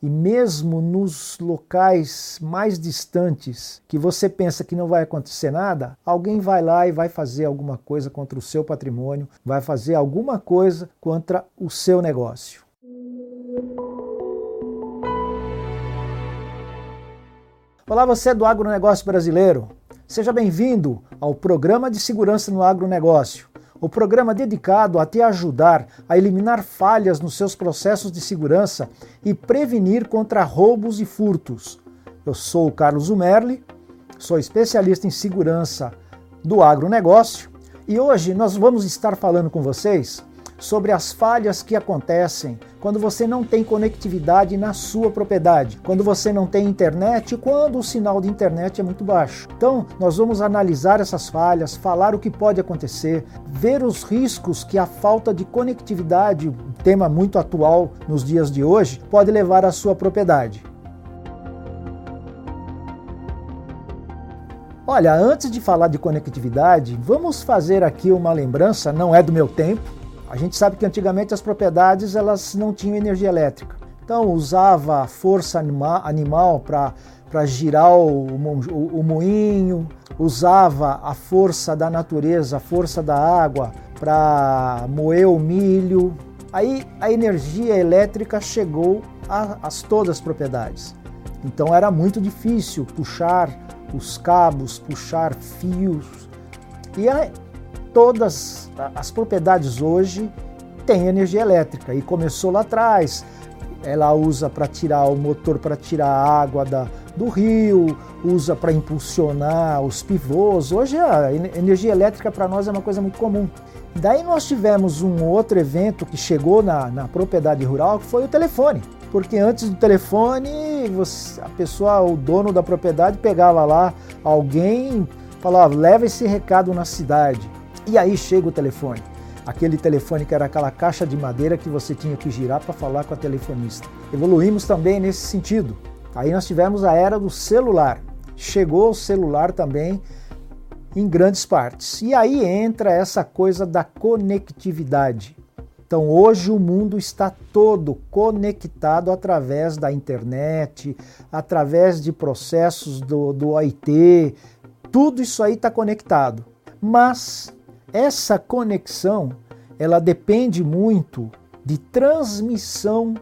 E mesmo nos locais mais distantes, que você pensa que não vai acontecer nada, alguém vai lá e vai fazer alguma coisa contra o seu patrimônio, vai fazer alguma coisa contra o seu negócio. Olá, você é do agronegócio brasileiro. Seja bem-vindo ao programa de segurança no agronegócio o programa dedicado a te ajudar a eliminar falhas nos seus processos de segurança e prevenir contra roubos e furtos. Eu sou o Carlos Umerli, sou especialista em segurança do agronegócio e hoje nós vamos estar falando com vocês sobre as falhas que acontecem quando você não tem conectividade na sua propriedade, quando você não tem internet, quando o sinal de internet é muito baixo. Então, nós vamos analisar essas falhas, falar o que pode acontecer, ver os riscos que a falta de conectividade, um tema muito atual nos dias de hoje, pode levar à sua propriedade. Olha, antes de falar de conectividade, vamos fazer aqui uma lembrança, não é do meu tempo, a gente sabe que antigamente as propriedades elas não tinham energia elétrica. Então usava força anima, animal para girar o, o, o moinho, usava a força da natureza, a força da água para moer o milho. Aí a energia elétrica chegou a todas as propriedades. Então era muito difícil puxar os cabos, puxar fios. E a, todas as propriedades hoje têm energia elétrica e começou lá atrás. Ela usa para tirar o motor para tirar a água da, do rio, usa para impulsionar os pivôs. Hoje a energia elétrica para nós é uma coisa muito comum. Daí nós tivemos um outro evento que chegou na, na propriedade rural, que foi o telefone. Porque antes do telefone, você, a pessoa, o dono da propriedade, pegava lá alguém, falava: leva esse recado na cidade. E aí chega o telefone. Aquele telefone que era aquela caixa de madeira que você tinha que girar para falar com a telefonista. Evoluímos também nesse sentido. Aí nós tivemos a era do celular. Chegou o celular também em grandes partes. E aí entra essa coisa da conectividade. Então hoje o mundo está todo conectado através da internet, através de processos do, do OIT, tudo isso aí está conectado. Mas essa conexão, ela depende muito de transmissão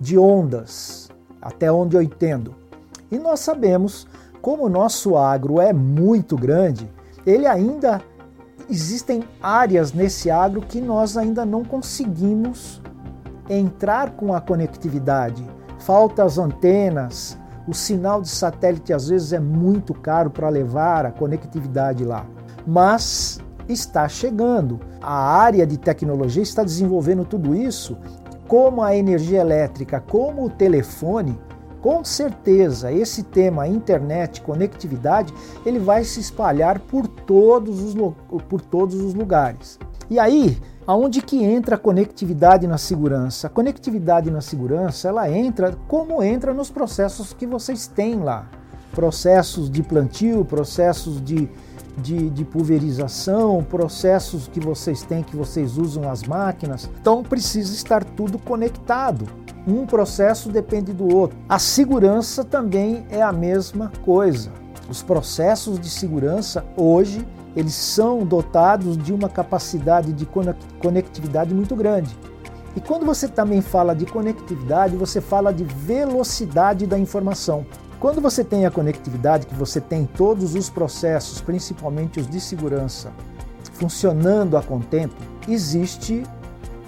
de ondas, até onde eu entendo. E nós sabemos, como o nosso agro é muito grande, ele ainda existem áreas nesse agro que nós ainda não conseguimos entrar com a conectividade. Faltam as antenas, o sinal de satélite às vezes é muito caro para levar a conectividade lá. Mas está chegando. A área de tecnologia está desenvolvendo tudo isso, como a energia elétrica, como o telefone. Com certeza, esse tema internet, conectividade, ele vai se espalhar por todos os, por todos os lugares. E aí, aonde que entra a conectividade na segurança? A conectividade na segurança, ela entra como entra nos processos que vocês têm lá. Processos de plantio, processos de, de, de, pulverização, processos que vocês têm, que vocês usam as máquinas. Então precisa estar tudo conectado. Um processo depende do outro. A segurança também é a mesma coisa. Os processos de segurança hoje eles são dotados de uma capacidade de conectividade muito grande. E quando você também fala de conectividade, você fala de velocidade da informação. Quando você tem a conectividade, que você tem todos os processos, principalmente os de segurança, funcionando a contento, existe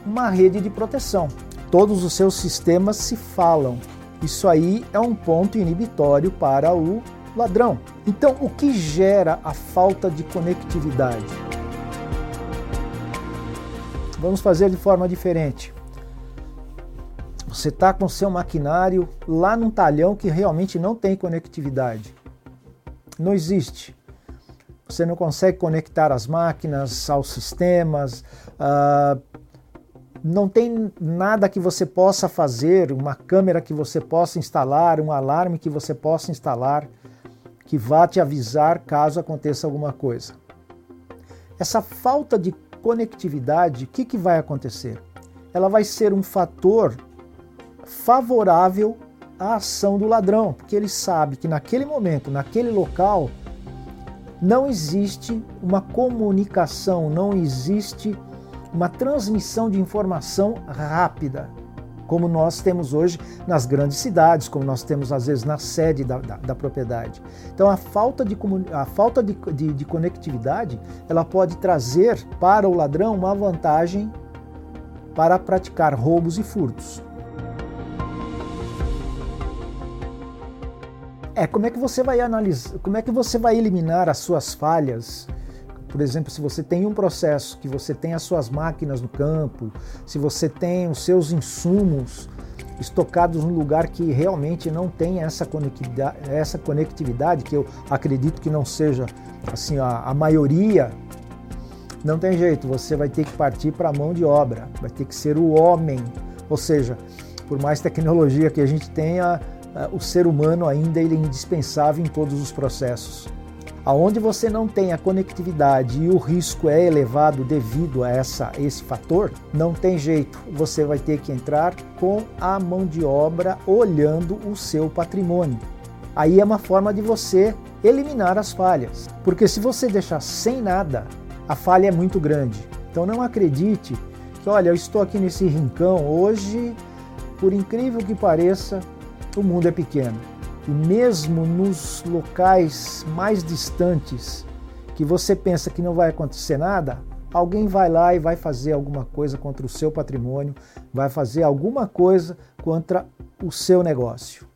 uma rede de proteção. Todos os seus sistemas se falam. Isso aí é um ponto inibitório para o ladrão. Então, o que gera a falta de conectividade? Vamos fazer de forma diferente. Você está com seu maquinário lá num talhão que realmente não tem conectividade. Não existe. Você não consegue conectar as máquinas aos sistemas. Uh, não tem nada que você possa fazer, uma câmera que você possa instalar, um alarme que você possa instalar que vá te avisar caso aconteça alguma coisa. Essa falta de conectividade, o que, que vai acontecer? Ela vai ser um fator favorável a ação do ladrão, porque ele sabe que naquele momento, naquele local, não existe uma comunicação, não existe uma transmissão de informação rápida, como nós temos hoje nas grandes cidades, como nós temos às vezes na sede da, da, da propriedade. Então a falta, de, a falta de, de, de conectividade ela pode trazer para o ladrão uma vantagem para praticar roubos e furtos. É, como é que você vai analisar, como é que você vai eliminar as suas falhas? Por exemplo, se você tem um processo, que você tem as suas máquinas no campo, se você tem os seus insumos estocados num lugar que realmente não tem essa conectividade, essa conectividade que eu acredito que não seja assim a, a maioria, não tem jeito, você vai ter que partir para a mão de obra, vai ter que ser o homem, ou seja, por mais tecnologia que a gente tenha, o ser humano ainda ele é indispensável em todos os processos. Aonde você não tem a conectividade e o risco é elevado devido a essa, esse fator, não tem jeito. Você vai ter que entrar com a mão de obra olhando o seu patrimônio. Aí é uma forma de você eliminar as falhas. Porque se você deixar sem nada, a falha é muito grande. Então não acredite que, olha, eu estou aqui nesse rincão hoje, por incrível que pareça, o mundo é pequeno e mesmo nos locais mais distantes que você pensa que não vai acontecer nada, alguém vai lá e vai fazer alguma coisa contra o seu patrimônio, vai fazer alguma coisa contra o seu negócio.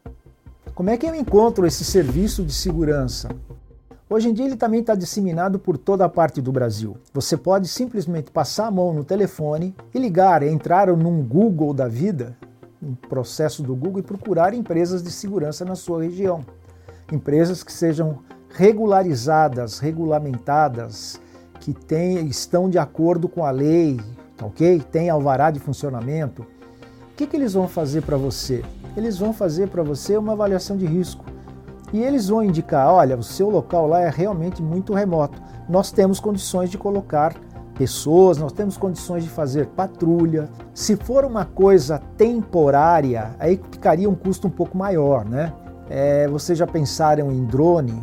Como é que eu encontro esse serviço de segurança? Hoje em dia ele também está disseminado por toda a parte do Brasil. Você pode simplesmente passar a mão no telefone e ligar, entrar num Google da vida um processo do Google e procurar empresas de segurança na sua região. Empresas que sejam regularizadas, regulamentadas, que tem, estão de acordo com a lei, tá ok? Tem alvará de funcionamento. O que, que eles vão fazer para você? Eles vão fazer para você uma avaliação de risco. E eles vão indicar: olha, o seu local lá é realmente muito remoto. Nós temos condições de colocar pessoas, nós temos condições de fazer patrulha. Se for uma coisa temporária, aí ficaria um custo um pouco maior, né? É, vocês já pensaram em drone?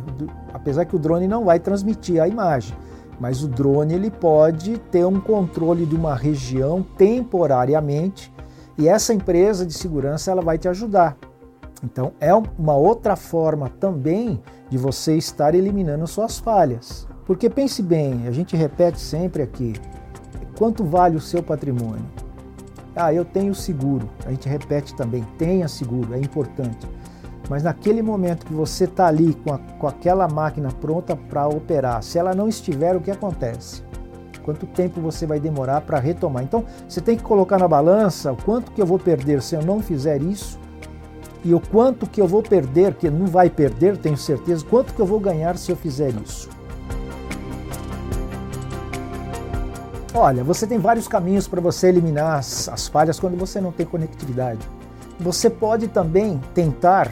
Apesar que o drone não vai transmitir a imagem, mas o drone ele pode ter um controle de uma região temporariamente e essa empresa de segurança ela vai te ajudar. Então é uma outra forma também de você estar eliminando suas falhas. Porque pense bem, a gente repete sempre aqui, quanto vale o seu patrimônio? Ah, eu tenho seguro. A gente repete também, tenha seguro, é importante. Mas naquele momento que você está ali com, a, com aquela máquina pronta para operar, se ela não estiver, o que acontece? Quanto tempo você vai demorar para retomar? Então, você tem que colocar na balança o quanto que eu vou perder se eu não fizer isso e o quanto que eu vou perder, que não vai perder, tenho certeza, quanto que eu vou ganhar se eu fizer isso. Olha, você tem vários caminhos para você eliminar as, as falhas quando você não tem conectividade. Você pode também tentar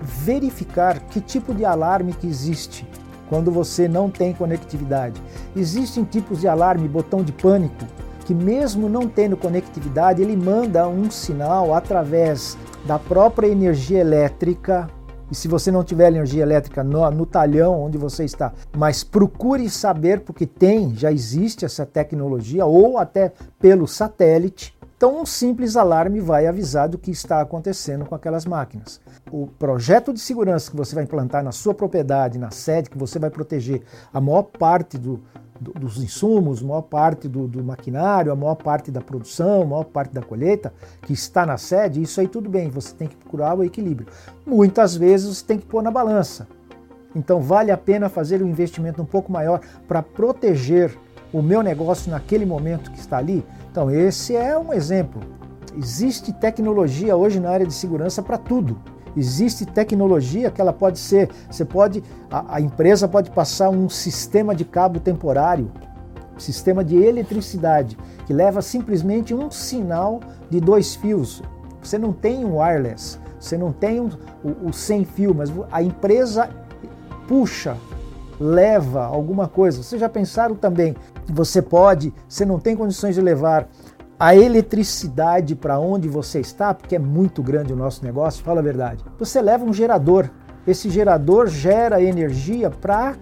verificar que tipo de alarme que existe quando você não tem conectividade. Existem tipos de alarme, botão de pânico, que mesmo não tendo conectividade, ele manda um sinal através da própria energia elétrica e se você não tiver energia elétrica no, no, talhão onde você está, mas procure saber, porque tem, já existe essa tecnologia, ou até pelo satélite. Então, um simples alarme vai avisar do que está acontecendo com aquelas máquinas. O projeto de segurança que você vai implantar na sua propriedade, na sede, que você vai proteger a maior parte do, dos insumos, maior parte do, do, maquinário, a maior parte da produção, maior parte da colheita que está na sede, isso aí tudo bem, você tem que procurar o equilíbrio. Muitas vezes você tem que pôr na balança. Então vale a pena fazer um investimento um pouco maior para proteger o meu negócio naquele momento que está ali? Então esse é um exemplo. Existe tecnologia hoje na área de segurança para tudo. Existe tecnologia que ela pode ser, você pode, a, a empresa pode passar um sistema de cabo temporário, sistema de eletricidade, que leva simplesmente um sinal de dois fios. Você não tem um wireless, você não tem o, o sem fio, mas a empresa puxa, leva alguma coisa. Vocês já pensaram também? Você pode, você não tem condições de levar a eletricidade para onde você está, porque é muito grande o nosso negócio, fala a verdade. Você leva um gerador. Esse gerador gera energia para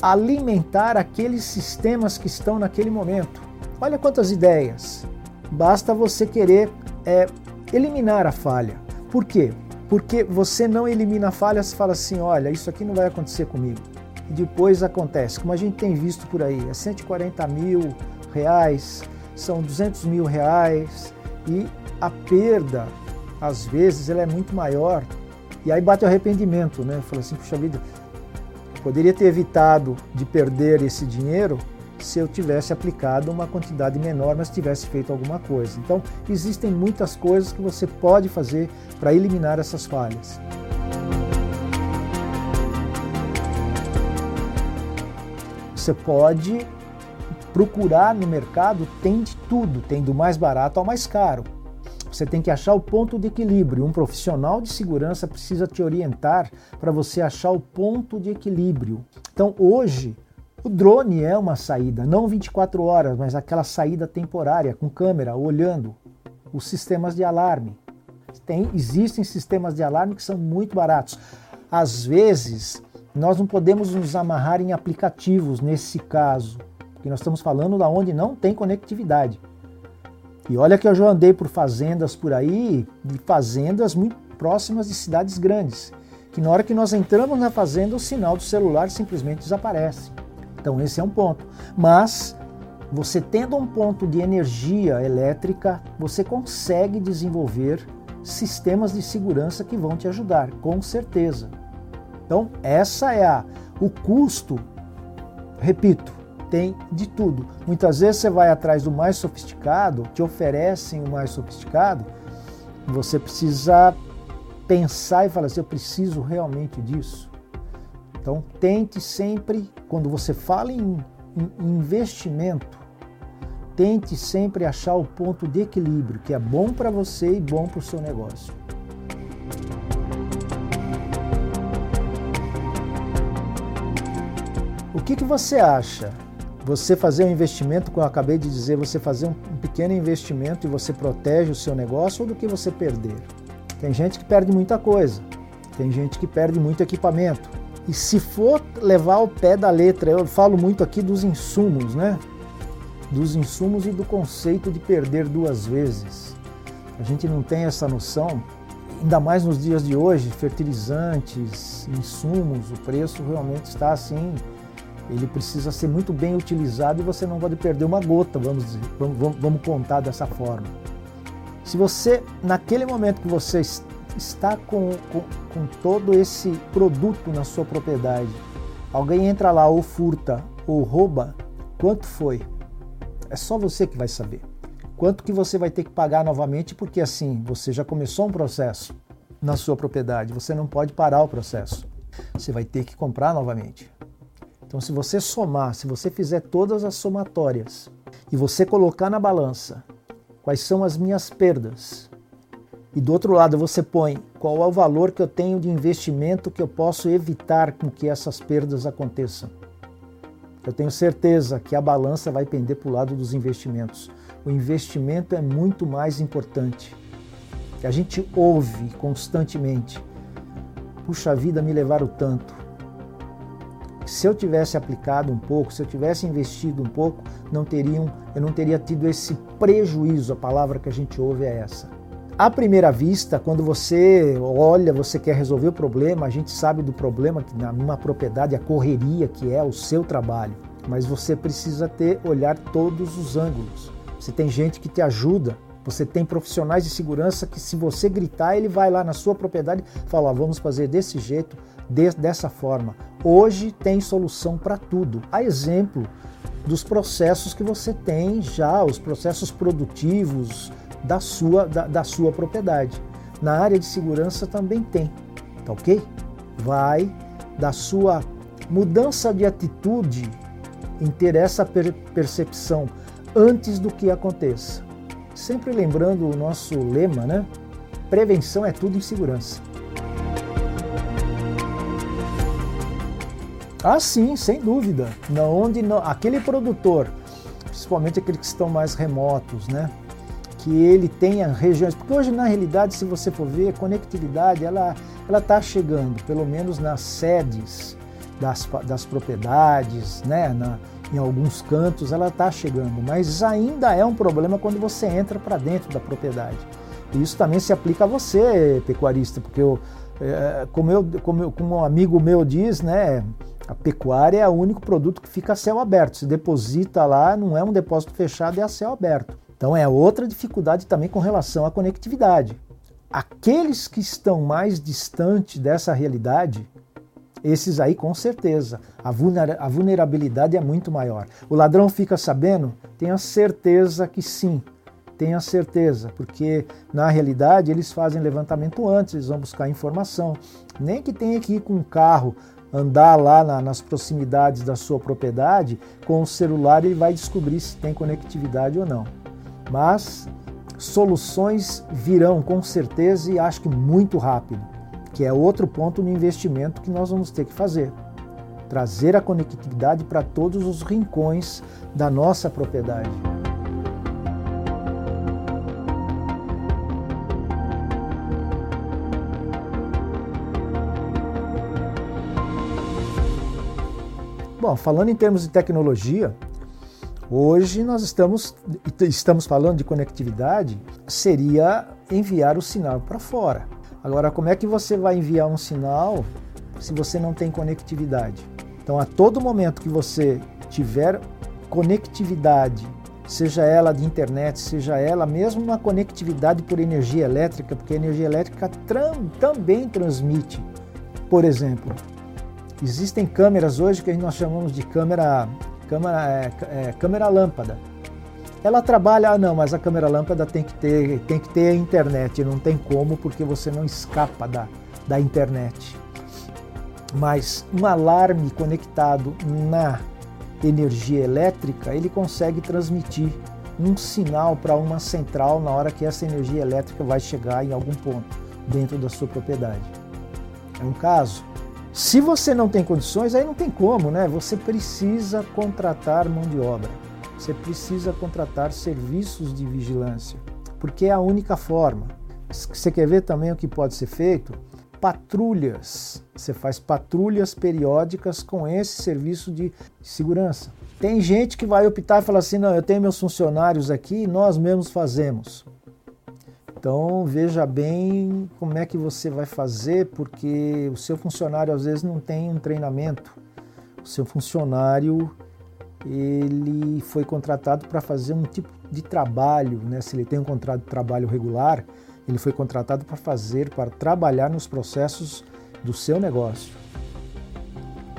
alimentar aqueles sistemas que estão naquele momento. Olha quantas ideias. Basta você querer é, eliminar a falha. Por quê? Porque você não elimina a falha, você fala assim: olha, isso aqui não vai acontecer comigo. E depois acontece, como a gente tem visto por aí, é 140 mil reais, são 200 mil reais e a perda, às vezes, ela é muito maior. E aí bate o arrependimento, né? Fala assim, puxa vida, poderia ter evitado de perder esse dinheiro se eu tivesse aplicado uma quantidade menor, mas tivesse feito alguma coisa. Então, existem muitas coisas que você pode fazer para eliminar essas falhas. Você pode procurar no mercado, tem de tudo, tem do mais barato ao mais caro. Você tem que achar o ponto de equilíbrio. Um profissional de segurança precisa te orientar para você achar o ponto de equilíbrio. Então, hoje, o drone é uma saída, não 24 horas, mas aquela saída temporária, com câmera, olhando os sistemas de alarme. Tem, existem sistemas de alarme que são muito baratos. Às vezes, nós não podemos nos amarrar em aplicativos nesse caso, porque nós estamos falando da onde não tem conectividade. E olha que eu já andei por fazendas por aí, de fazendas muito próximas de cidades grandes, que na hora que nós entramos na fazenda, o sinal do celular simplesmente desaparece. Então esse é um ponto. Mas você tendo um ponto de energia elétrica, você consegue desenvolver sistemas de segurança que vão te ajudar, com certeza. Então, essa é a o custo, repito, tem de tudo. Muitas vezes você vai atrás do mais sofisticado, te oferecem o mais sofisticado, você precisa pensar e falar assim, eu preciso realmente disso. Então, tente sempre, quando você fala em, em investimento, tente sempre achar o ponto de equilíbrio que é bom para você e bom para o seu negócio. O que, que você acha? Você fazer um investimento, como eu acabei de dizer, você fazer um pequeno investimento e você protege o seu negócio ou do que você perder? Tem gente que perde muita coisa, tem gente que perde muito equipamento, e se for levar o pé da letra, eu falo muito aqui dos insumos, né? Dos insumos e do conceito de perder duas vezes. A gente não tem essa noção, ainda mais nos dias de hoje, fertilizantes, insumos, o preço realmente está assim, ele precisa ser muito bem utilizado e você não pode perder uma gota, vamos dizer, vamos, vamos contar dessa forma. Se você, naquele momento que você está com, com, com todo esse produto na sua propriedade, alguém entra lá ou furta ou rouba, quanto foi? É só você que vai saber. Quanto que você vai ter que pagar novamente, porque assim, você já começou um processo na sua propriedade, você não pode parar o processo. Você vai ter que comprar novamente. Então, se você somar, se você fizer todas as somatórias e você colocar na balança quais são as minhas perdas, e do outro lado você põe qual é o valor que eu tenho de investimento que eu posso evitar com que essas perdas aconteçam. Eu tenho certeza que a balança vai pender para o lado dos investimentos. O investimento é muito mais importante. A gente ouve constantemente. Puxa vida, me levaram tanto. Se eu tivesse aplicado um pouco, se eu tivesse investido um pouco, não teriam, eu não teria tido esse prejuízo. A palavra que a gente ouve é essa à primeira vista, quando você olha, você quer resolver o problema, a gente sabe do problema que numa propriedade, a correria que é o seu trabalho, mas você precisa ter olhar todos os ângulos. Você tem gente que te ajuda, você tem profissionais de segurança que se você gritar, ele vai lá na sua propriedade e fala, ah, vamos fazer desse jeito, dessa forma. Hoje tem solução para tudo. A exemplo dos processos que você tem já, os processos produtivos, da sua, da, da sua propriedade. Na área de segurança também tem, tá ok? Vai da sua mudança de atitude em ter essa per percepção antes do que aconteça. Sempre lembrando o nosso lema, né? Prevenção é tudo em segurança. Ah, sim, sem dúvida. Na onde aquele produtor, principalmente aqueles que estão mais remotos, né? que ele tenha regiões, porque hoje na realidade, se você for ver, a conectividade ela ela está chegando, pelo menos nas sedes das, das propriedades, né, na, em alguns cantos ela está chegando, mas ainda é um problema quando você entra para dentro da propriedade. E isso também se aplica a você, pecuarista, porque eu, é, como, eu, como, eu, como um amigo meu diz, né, a pecuária é o único produto que fica a céu aberto. Se deposita lá, não é um depósito fechado, é a céu aberto. Então é outra dificuldade também com relação à conectividade. Aqueles que estão mais distantes dessa realidade, esses aí com certeza, a vulnerabilidade é muito maior. O ladrão fica sabendo? Tenha certeza que sim, tenha certeza, porque na realidade eles fazem levantamento antes, eles vão buscar informação. Nem que tenha que ir com um carro andar lá na, nas proximidades da sua propriedade, com o celular ele vai descobrir se tem conectividade ou não mas soluções virão com certeza e acho que muito rápido, que é outro ponto no investimento que nós vamos ter que fazer. Trazer a conectividade para todos os rincões da nossa propriedade. Bom, falando em termos de tecnologia, Hoje nós estamos, estamos falando de conectividade, seria enviar o sinal para fora. Agora, como é que você vai enviar um sinal se você não tem conectividade? Então, a todo momento que você tiver conectividade, seja ela de internet, seja ela mesmo uma conectividade por energia elétrica, porque a energia elétrica também transmite. Por exemplo, existem câmeras hoje que nós chamamos de câmera câmera, é, é, câmera lâmpada. Ela trabalha, ah não, mas a câmera lâmpada tem que ter, tem que ter a internet, não tem como porque você não escapa da, da internet. Mas um alarme conectado na energia elétrica, ele consegue transmitir um sinal para uma central na hora que essa energia elétrica vai chegar em algum ponto dentro da sua propriedade. É um caso. Se você não tem condições, aí não tem como, né? Você precisa contratar mão de obra. Você precisa contratar serviços de vigilância, porque é a única forma. Você quer ver também o que pode ser feito? Patrulhas. Você faz patrulhas periódicas com esse serviço de segurança. Tem gente que vai optar e falar assim: não, eu tenho meus funcionários aqui, nós mesmos fazemos. Então veja bem como é que você vai fazer, porque o seu funcionário às vezes não tem um treinamento. O seu funcionário ele foi contratado para fazer um tipo de trabalho, né? Se ele tem um contrato de trabalho regular, ele foi contratado para fazer, para trabalhar nos processos do seu negócio.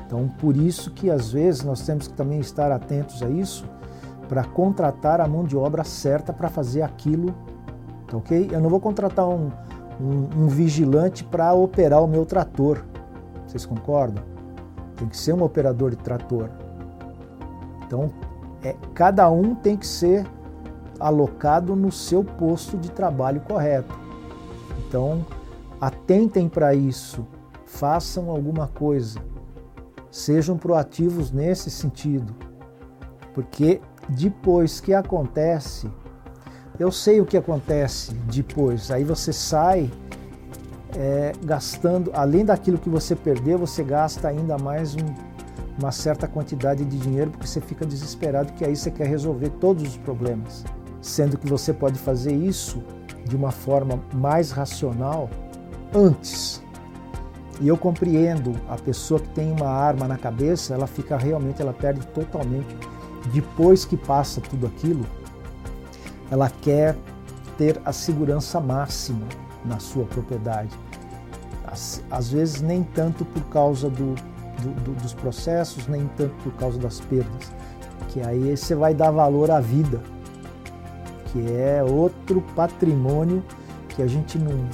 Então, por isso que às vezes nós temos que também estar atentos a isso, para contratar a mão de obra certa para fazer aquilo Tá ok? Eu não vou contratar um, um, um vigilante para operar o meu trator. Vocês concordam? Tem que ser um operador de trator. Então, é, cada um tem que ser alocado no seu posto de trabalho correto. Então, atentem para isso, façam alguma coisa, sejam proativos nesse sentido, porque depois que acontece, eu sei o que acontece depois. Aí você sai é, gastando, além daquilo que você perdeu, você gasta ainda mais um, uma certa quantidade de dinheiro porque você fica desesperado que aí você quer resolver todos os problemas. Sendo que você pode fazer isso de uma forma mais racional antes. E eu compreendo a pessoa que tem uma arma na cabeça, ela fica realmente, ela perde totalmente depois que passa tudo aquilo ela quer ter a segurança máxima na sua propriedade. Às, às vezes, nem tanto por causa do, do, do, dos processos, nem tanto por causa das perdas, que aí você vai dar valor à vida, que é outro patrimônio que a gente não,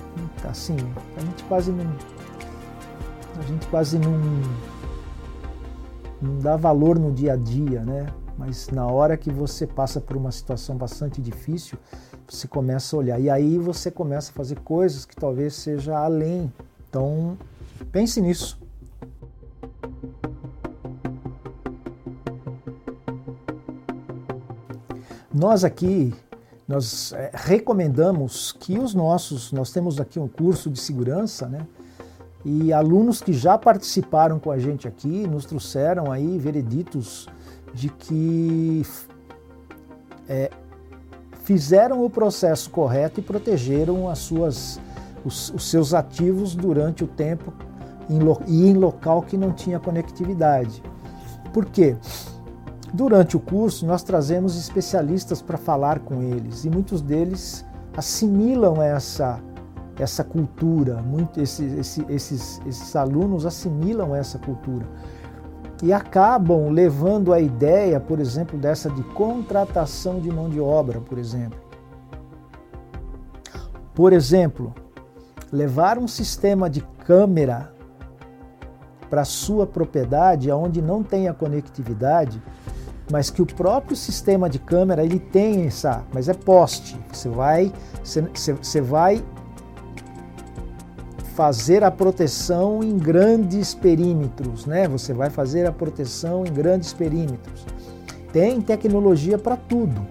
assim, a gente quase não, a gente quase não, não dá valor no dia a dia, né? Mas na hora que você passa por uma situação bastante difícil, você começa a olhar e aí você começa a fazer coisas que talvez seja além. Então, pense nisso. Nós aqui nós é, recomendamos que os nossos, nós temos aqui um curso de segurança, né? E alunos que já participaram com a gente aqui nos trouxeram aí vereditos de que é, fizeram o processo correto e protegeram as suas, os, os seus ativos durante o tempo em, e em local que não tinha conectividade. Por quê? Durante o curso, nós trazemos especialistas para falar com eles e muitos deles assimilam essa, essa cultura, muito, esse, esse, esses, esses alunos assimilam essa cultura e acabam levando a ideia, por exemplo, dessa de contratação de mão de obra, por exemplo. Por exemplo, levar um sistema de câmera para sua propriedade, onde não tenha conectividade, mas que o próprio sistema de câmera ele tem essa, mas é poste. Você vai, você, você vai fazer a proteção em grandes perímetros, né? Você vai fazer a proteção em grandes perímetros. Tem tecnologia para tudo.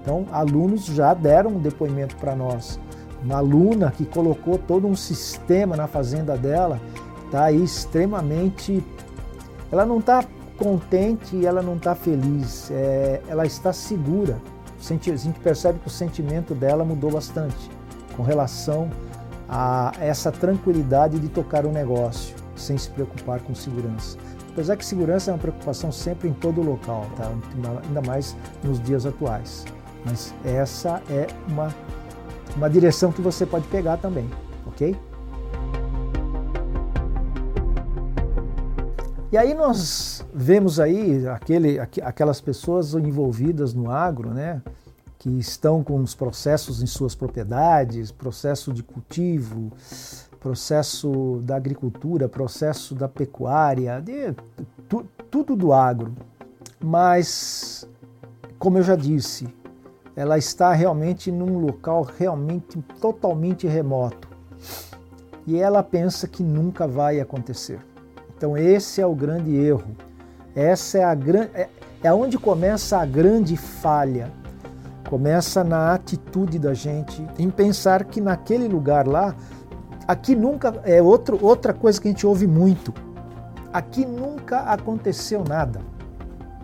Então, alunos já deram um depoimento para nós. Uma aluna que colocou todo um sistema na fazenda dela está aí extremamente. Ela não está contente e ela não está feliz, é, ela está segura. A gente percebe que o sentimento dela mudou bastante com relação a essa tranquilidade de tocar um negócio sem se preocupar com segurança. Apesar que segurança é uma preocupação sempre em todo local, tá? ainda mais nos dias atuais. Mas essa é uma, uma direção que você pode pegar também, ok? E aí nós vemos aí aquele, aquelas pessoas envolvidas no agro, né, que estão com os processos em suas propriedades, processo de cultivo, processo da agricultura, processo da pecuária, de, tu, tudo do agro. Mas, como eu já disse, ela está realmente num local realmente totalmente remoto. E ela pensa que nunca vai acontecer. Então esse é o grande erro. Essa é a grande é, é onde começa a grande falha. Começa na atitude da gente em pensar que naquele lugar lá, aqui nunca é outro, outra coisa que a gente ouve muito. Aqui nunca aconteceu nada.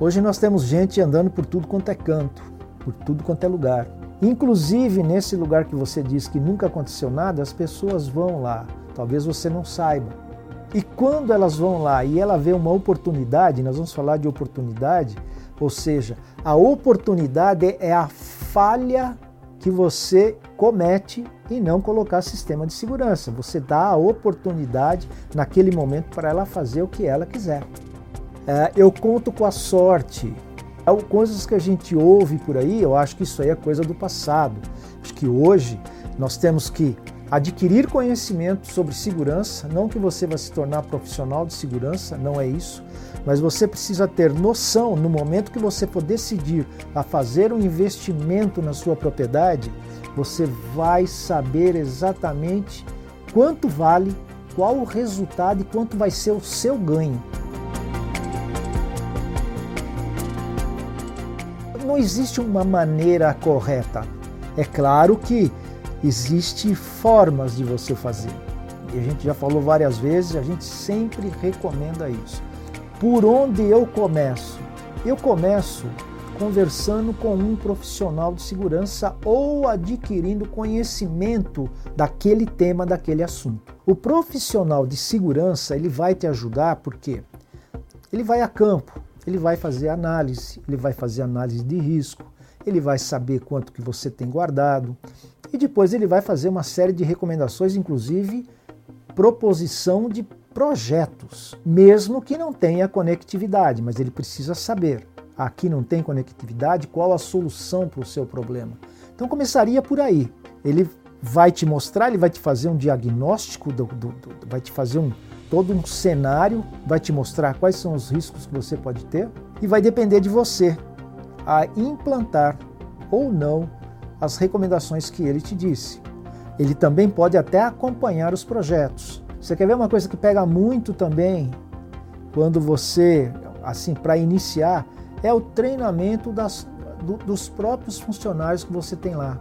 Hoje nós temos gente andando por tudo quanto é canto, por tudo quanto é lugar. Inclusive nesse lugar que você diz que nunca aconteceu nada, as pessoas vão lá. Talvez você não saiba. E quando elas vão lá e ela vê uma oportunidade, nós vamos falar de oportunidade, ou seja, a oportunidade é a falha que você comete em não colocar sistema de segurança. Você dá a oportunidade naquele momento para ela fazer o que ela quiser. É, eu conto com a sorte. É, coisas que a gente ouve por aí, eu acho que isso aí é coisa do passado. Acho que hoje nós temos que adquirir conhecimento sobre segurança, não que você vai se tornar profissional de segurança, não é isso, mas você precisa ter noção no momento que você for decidir a fazer um investimento na sua propriedade, você vai saber exatamente quanto vale, qual o resultado e quanto vai ser o seu ganho. Não existe uma maneira correta. É claro que Existem formas de você fazer. E a gente já falou várias vezes, a gente sempre recomenda isso. Por onde eu começo? Eu começo conversando com um profissional de segurança ou adquirindo conhecimento daquele tema, daquele assunto. O profissional de segurança, ele vai te ajudar porque ele vai a campo, ele vai fazer análise, ele vai fazer análise de risco, ele vai saber quanto que você tem guardado, e depois ele vai fazer uma série de recomendações, inclusive proposição de projetos, mesmo que não tenha conectividade, mas ele precisa saber. Aqui não tem conectividade, qual a solução para o seu problema? Então começaria por aí. Ele vai te mostrar, ele vai te fazer um diagnóstico, do, do, do, vai te fazer um, todo um cenário, vai te mostrar quais são os riscos que você pode ter e vai depender de você a implantar ou não as recomendações que ele te disse. Ele também pode até acompanhar os projetos. Você quer ver uma coisa que pega muito também quando você, assim, para iniciar, é o treinamento das, do, dos próprios funcionários que você tem lá.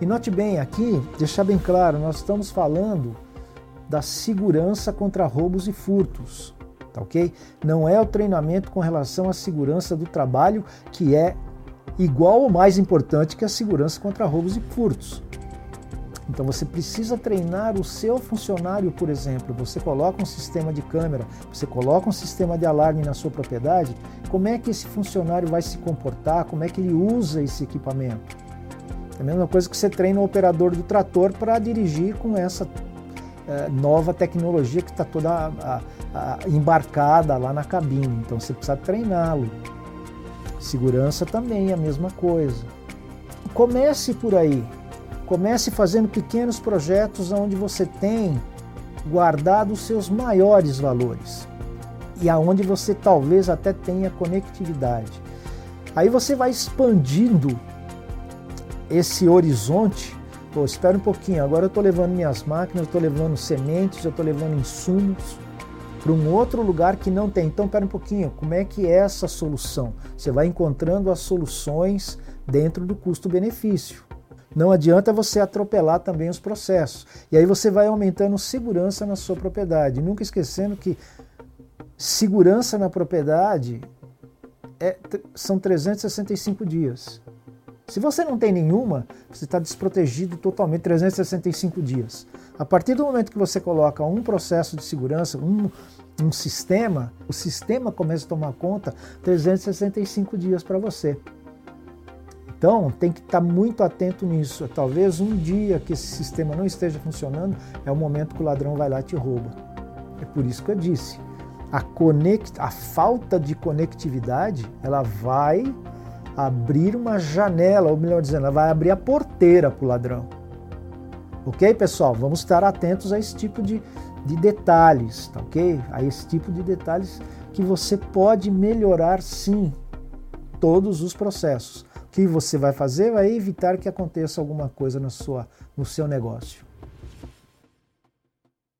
E note bem aqui, deixar bem claro, nós estamos falando da segurança contra roubos e furtos, tá ok? Não é o treinamento com relação à segurança do trabalho que é igual ou mais importante que a segurança contra roubos e furtos. Então você precisa treinar o seu funcionário, por exemplo. Você coloca um sistema de câmera, você coloca um sistema de alarme na sua propriedade. Como é que esse funcionário vai se comportar? Como é que ele usa esse equipamento? É a mesma coisa que você treina o operador do trator para dirigir com essa é, nova tecnologia que está toda a, a, embarcada lá na cabine. Então você precisa treiná-lo. Segurança também é a mesma coisa. Comece por aí. Comece fazendo pequenos projetos onde você tem guardado os seus maiores valores e aonde você talvez até tenha conectividade. Aí você vai expandindo esse horizonte. Pô, espera um pouquinho, agora eu estou levando minhas máquinas, eu estou levando sementes, eu estou levando insumos para um outro lugar que não tem. Então, espera um pouquinho, como é que é essa solução? Você vai encontrando as soluções dentro do custo-benefício. Não adianta você atropelar também os processos. E aí você vai aumentando segurança na sua propriedade. Nunca esquecendo que segurança na propriedade é, são 365 dias. Se você não tem nenhuma, você está desprotegido totalmente 365 dias. A partir do momento que você coloca um processo de segurança, um, um sistema, o sistema começa a tomar conta 365 dias para você. Então, tem que estar tá muito atento nisso. Talvez um dia que esse sistema não esteja funcionando, é o momento que o ladrão vai lá e te rouba. É por isso que eu disse, a, conect... a falta de conectividade, ela vai abrir uma janela, ou melhor dizendo, ela vai abrir a porteira para o ladrão. Ok, pessoal? Vamos estar atentos a esse tipo de, de detalhes, tá ok? A esse tipo de detalhes que você pode melhorar sim todos os processos. O que você vai fazer vai evitar que aconteça alguma coisa na sua, no seu negócio.